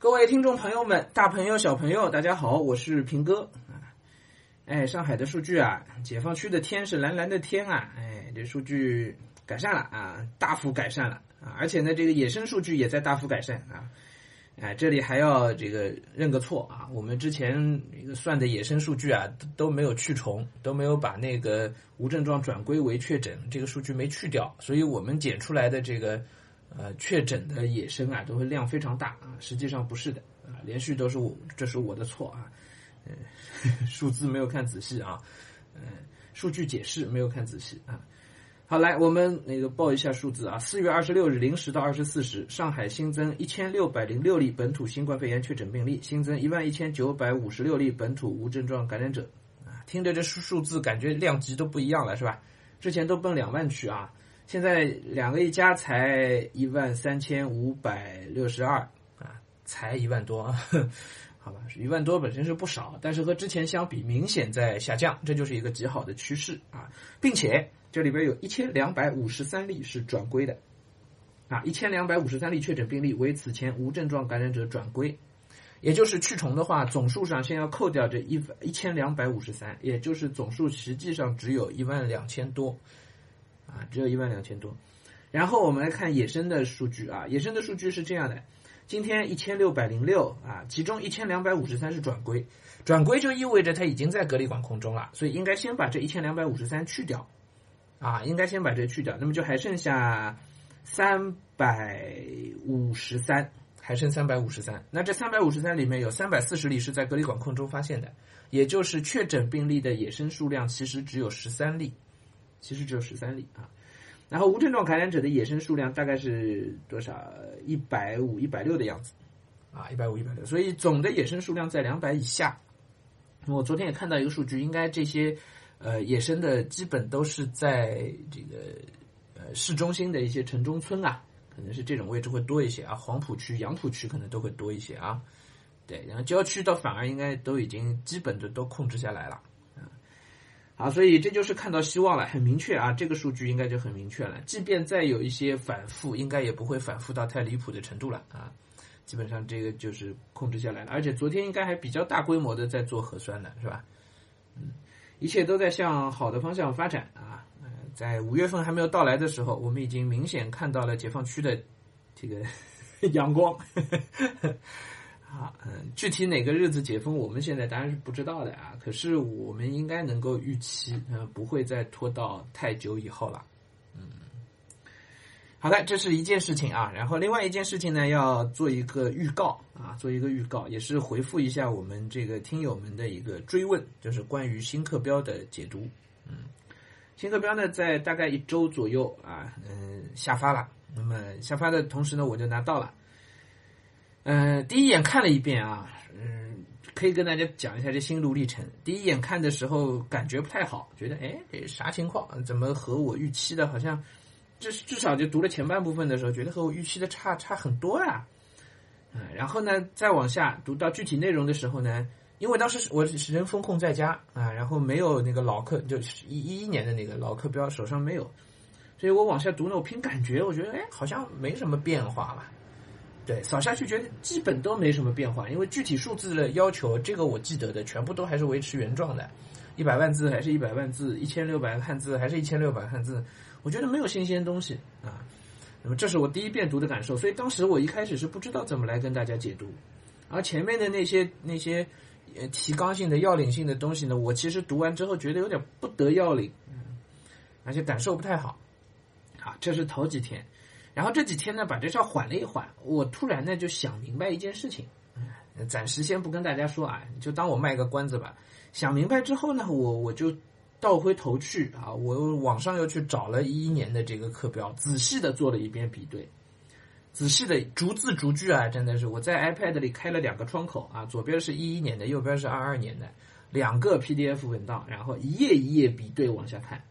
各位听众朋友们，大朋友小朋友，大家好，我是平哥啊。哎，上海的数据啊，解放区的天是蓝蓝的天啊，哎，这数据改善了啊，大幅改善了啊，而且呢，这个野生数据也在大幅改善啊。哎，这里还要这个认个错啊，我们之前算的野生数据啊，都没有去重，都没有把那个无症状转归为确诊这个数据没去掉，所以我们检出来的这个呃确诊的野生啊，都会量非常大啊，实际上不是的啊，连续都是我这是我的错啊，嗯，数字没有看仔细啊，嗯，数据解释没有看仔细啊。好，来我们那个报一下数字啊。四月二十六日零时到二十四时，上海新增一千六百零六例本土新冠肺炎确诊病例，新增一万一千九百五十六例本土无症状感染者。啊，听着这数数字，感觉量级都不一样了，是吧？之前都奔两万去啊，现在两个一加才一万三千五百六十二啊，才一万多，好吧？一万多本身是不少，但是和之前相比明显在下降，这就是一个极好的趋势啊，并且。这里边有一千两百五十三例是转归的，啊，一千两百五十三例确诊病例为此前无症状感染者转归，也就是去重的话，总数上先要扣掉这一一千两百五十三，也就是总数实际上只有一万两千多，啊，只有一万两千多。然后我们来看野生的数据啊，野生的数据是这样的，今天一千六百零六啊，其中一千两百五十三是转归，转归就意味着它已经在隔离管控中了，所以应该先把这一千两百五十三去掉。啊，应该先把这去掉，那么就还剩下三百五十三，还剩三百五十三。那这三百五十三里面有三百四十例是在隔离管控中发现的，也就是确诊病例的野生数量其实只有十三例，其实只有十三例啊。然后无症状感染者的野生数量大概是多少？一百五、一百六的样子，啊，一百五、一百六。所以总的野生数量在两百以下。我昨天也看到一个数据，应该这些。呃，野生的基本都是在这个呃市中心的一些城中村啊，可能是这种位置会多一些啊。黄浦区、杨浦区可能都会多一些啊。对，然后郊区倒反而应该都已经基本的都控制下来了。啊，所以这就是看到希望了，很明确啊，这个数据应该就很明确了。即便再有一些反复，应该也不会反复到太离谱的程度了啊。基本上这个就是控制下来了，而且昨天应该还比较大规模的在做核酸呢是吧？嗯。一切都在向好的方向发展啊！在五月份还没有到来的时候，我们已经明显看到了解放区的这个 阳光。啊，嗯，具体哪个日子解封，我们现在当然是不知道的啊。可是我们应该能够预期，呃，不会再拖到太久以后了。嗯好的，这是一件事情啊，然后另外一件事情呢，要做一个预告啊，做一个预告，也是回复一下我们这个听友们的一个追问，就是关于新课标的解读。嗯，新课标呢，在大概一周左右啊，嗯，下发了。那么下发的同时呢，我就拿到了。嗯，第一眼看了一遍啊，嗯，可以跟大家讲一下这心路历程。第一眼看的时候感觉不太好，觉得哎这，啥情况？怎么和我预期的好像？至至少就读了前半部分的时候，觉得和我预期的差差很多呀，嗯，然后呢，再往下读到具体内容的时候呢，因为当时我是人风控在家啊，然后没有那个老课，就一一一年的那个老课标手上没有，所以我往下读呢，我凭感觉，我觉得哎，好像没什么变化吧，对，扫下去觉得基本都没什么变化，因为具体数字的要求，这个我记得的全部都还是维持原状的，一百万字还是一百万字，一千六百汉字还是一千六百汉字。我觉得没有新鲜东西啊，那么这是我第一遍读的感受，所以当时我一开始是不知道怎么来跟大家解读，而前面的那些那些提纲性的要领性的东西呢，我其实读完之后觉得有点不得要领，而且感受不太好，啊，这是头几天，然后这几天呢把这事缓了一缓，我突然呢就想明白一件事情，暂时先不跟大家说啊，就当我卖个关子吧，想明白之后呢，我我就。倒回头去啊，我网上又去找了一一年的这个课标，仔细的做了一遍比对，仔细的逐字逐句啊，真的是我在 iPad 里开了两个窗口啊，左边是一一年的，右边是二二年的，两个 PDF 文档，然后一页一页比对往下看，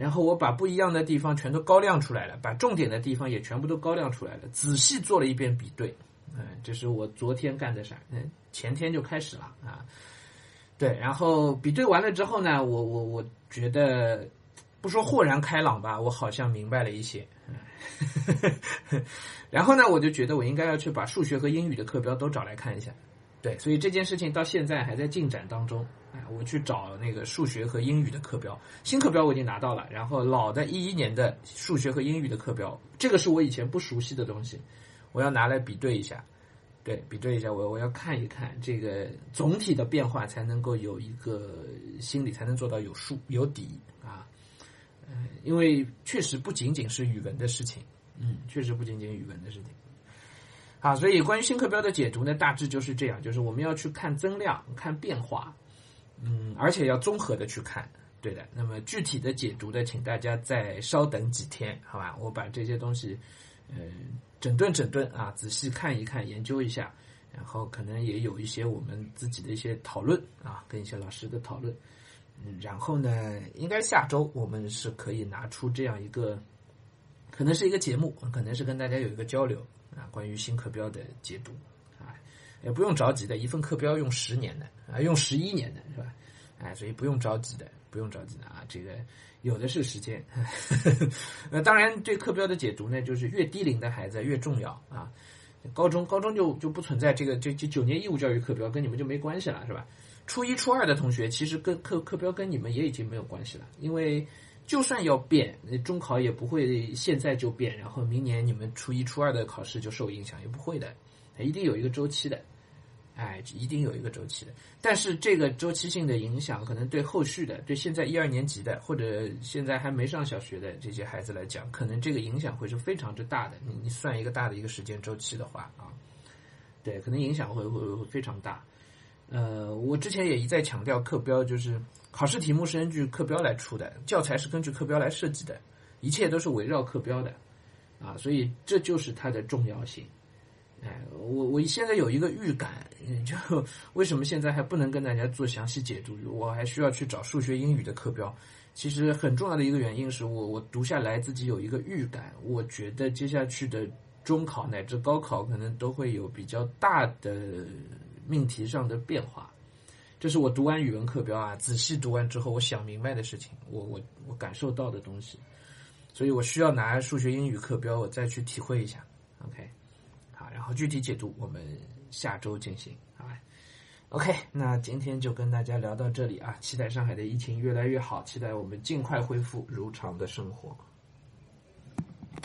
然后我把不一样的地方全都高亮出来了，把重点的地方也全部都高亮出来了，仔细做了一遍比对，嗯，这是我昨天干的事，嗯，前天就开始了啊。对，然后比对完了之后呢，我我我觉得不说豁然开朗吧，我好像明白了一些。然后呢，我就觉得我应该要去把数学和英语的课标都找来看一下。对，所以这件事情到现在还在进展当中。我去找那个数学和英语的课标，新课标我已经拿到了，然后老的一一年的数学和英语的课标，这个是我以前不熟悉的东西，我要拿来比对一下。对，比对一下，我我要看一看这个总体的变化，才能够有一个心理，才能做到有数有底啊。嗯，因为确实不仅仅是语文的事情，嗯，确实不仅仅语文的事情。好，所以关于新课标的解读呢，大致就是这样，就是我们要去看增量、看变化，嗯，而且要综合的去看，对的。那么具体的解读呢，请大家再稍等几天，好吧？我把这些东西，嗯，整顿整顿啊，仔细看一看，研究一下，然后可能也有一些我们自己的一些讨论啊，跟一些老师的讨论，嗯，然后呢，应该下周我们是可以拿出这样一个，可能是一个节目，可能是跟大家有一个交流。啊，关于新课标的解读，啊，也不用着急的，一份课标用十年的，啊，用十一年的是吧？哎，所以不用着急的，不用着急的啊，这个有的是时间。那当然，对课标的解读呢，就是越低龄的孩子越重要啊。高中高中就就不存在这个，这这九年义务教育课标跟你们就没关系了，是吧？初一初二的同学其实跟课课标跟你们也已经没有关系了，因为。就算要变，中考也不会现在就变，然后明年你们初一、初二的考试就受影响，也不会的，一定有一个周期的，哎，一定有一个周期的。但是这个周期性的影响，可能对后续的，对现在一二年级的，或者现在还没上小学的这些孩子来讲，可能这个影响会是非常之大的。你你算一个大的一个时间周期的话啊，对，可能影响会会会非常大。呃，我之前也一再强调，课标就是考试题目是根据课标来出的，教材是根据课标来设计的，一切都是围绕课标的，啊，所以这就是它的重要性。哎，我我现在有一个预感，就 为什么现在还不能跟大家做详细解读，我还需要去找数学、英语的课标。其实很重要的一个原因是我我读下来自己有一个预感，我觉得接下去的中考乃至高考可能都会有比较大的。命题上的变化，这是我读完语文课标啊，仔细读完之后，我想明白的事情，我我我感受到的东西，所以我需要拿数学、英语课标，我再去体会一下。OK，好，然后具体解读我们下周进行，好吧？OK，那今天就跟大家聊到这里啊，期待上海的疫情越来越好，期待我们尽快恢复如常的生活。